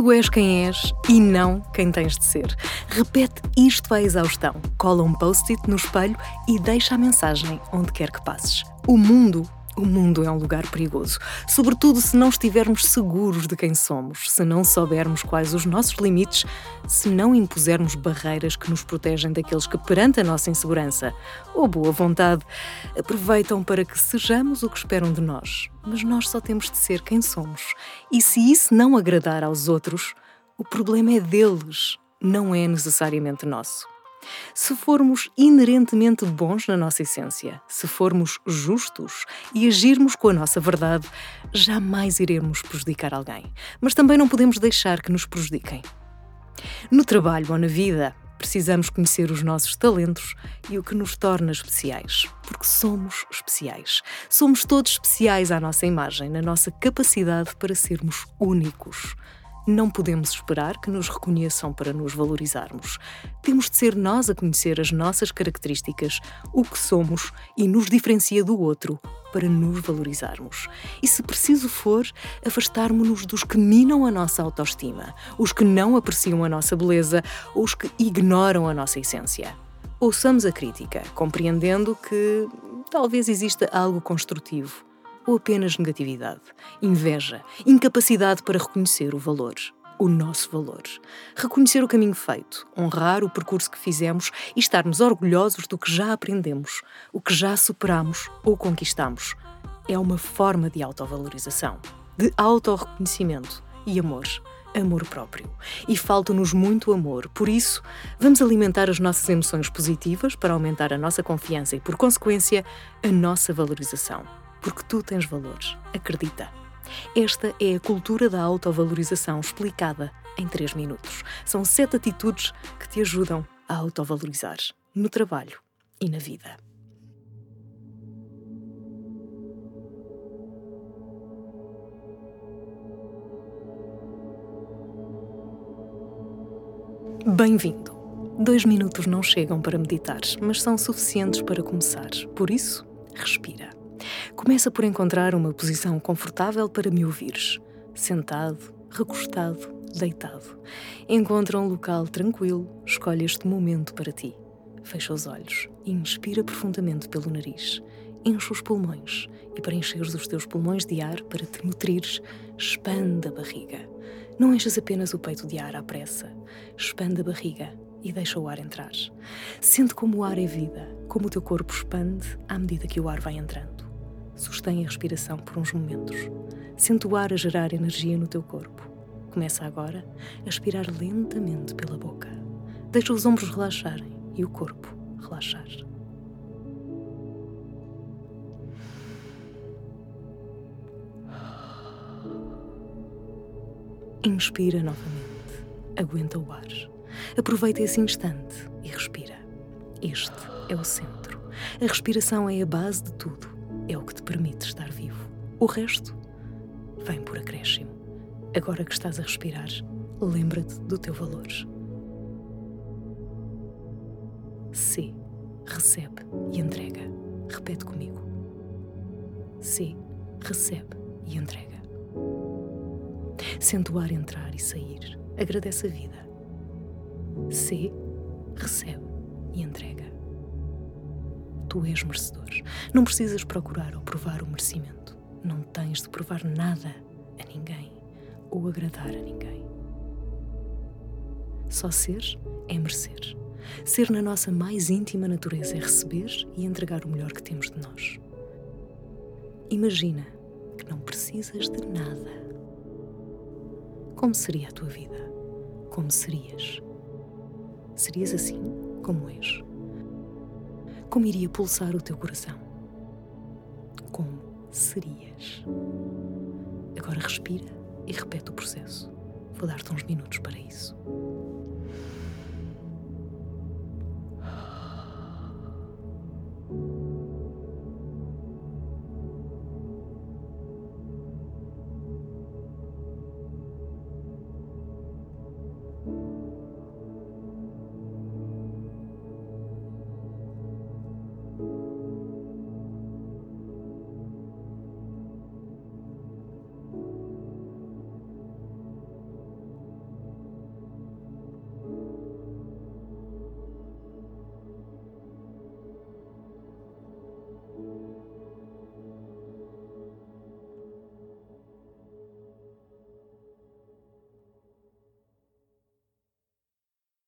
Tu és quem és e não quem tens de ser. Repete isto à exaustão. Cola um post-it no espelho e deixa a mensagem onde quer que passes. O mundo o mundo é um lugar perigoso, sobretudo se não estivermos seguros de quem somos, se não soubermos quais os nossos limites, se não impusermos barreiras que nos protegem daqueles que, perante a nossa insegurança ou boa vontade, aproveitam para que sejamos o que esperam de nós. Mas nós só temos de ser quem somos. E se isso não agradar aos outros, o problema é deles, não é necessariamente nosso. Se formos inerentemente bons na nossa essência, se formos justos e agirmos com a nossa verdade, jamais iremos prejudicar alguém. Mas também não podemos deixar que nos prejudiquem. No trabalho ou na vida, precisamos conhecer os nossos talentos e o que nos torna especiais, porque somos especiais. Somos todos especiais à nossa imagem, na nossa capacidade para sermos únicos. Não podemos esperar que nos reconheçam para nos valorizarmos. Temos de ser nós a conhecer as nossas características, o que somos e nos diferencia do outro para nos valorizarmos. E se preciso for, afastarmos-nos dos que minam a nossa autoestima, os que não apreciam a nossa beleza ou os que ignoram a nossa essência. Ouçamos a crítica, compreendendo que talvez exista algo construtivo ou apenas negatividade, inveja, incapacidade para reconhecer o valor, o nosso valor. Reconhecer o caminho feito, honrar o percurso que fizemos e estarmos orgulhosos do que já aprendemos, o que já superamos ou conquistamos. É uma forma de autovalorização, de autorreconhecimento e amor amor próprio. E falta-nos muito amor. Por isso, vamos alimentar as nossas emoções positivas para aumentar a nossa confiança e, por consequência, a nossa valorização porque tu tens valores. Acredita. Esta é a cultura da autovalorização explicada em 3 minutos. São sete atitudes que te ajudam a autovalorizar no trabalho e na vida. Bem-vindo! Dois minutos não chegam para meditar, mas são suficientes para começar. Por isso, respira. Começa por encontrar uma posição confortável para me ouvires. Sentado, recostado, deitado. Encontra um local tranquilo, escolhe este momento para ti. Fecha os olhos e inspira profundamente pelo nariz. Enche os pulmões e para encheres os teus pulmões de ar, para te nutrires, expande a barriga. Não enches apenas o peito de ar à pressa. Expande a barriga e deixa o ar entrar. Sente como o ar é vida, como o teu corpo expande à medida que o ar vai entrando. Sustém a respiração por uns momentos. Sente o ar a gerar energia no teu corpo. Começa agora a aspirar lentamente pela boca. Deixa os ombros relaxarem e o corpo relaxar. Inspira novamente. Aguenta o ar. Aproveita esse instante e respira. Este é o centro. A respiração é a base de tudo é o que te permite estar vivo. O resto vem por acréscimo. Agora que estás a respirar, lembra-te do teu valor. Se, recebe e entrega. Repete comigo. Se, recebe e entrega. Sente o ar entrar e sair. Agradece a vida. Se, recebe e entrega tu és merecedor. Não precisas procurar ou provar o merecimento. Não tens de provar nada a ninguém ou agradar a ninguém. Só ser é merecer. Ser na nossa mais íntima natureza é receber e entregar o melhor que temos de nós. Imagina que não precisas de nada. Como seria a tua vida? Como serias? Serias assim como és? Como iria pulsar o teu coração? Como serias? Agora respira e repete o processo. Vou dar-te uns minutos para isso.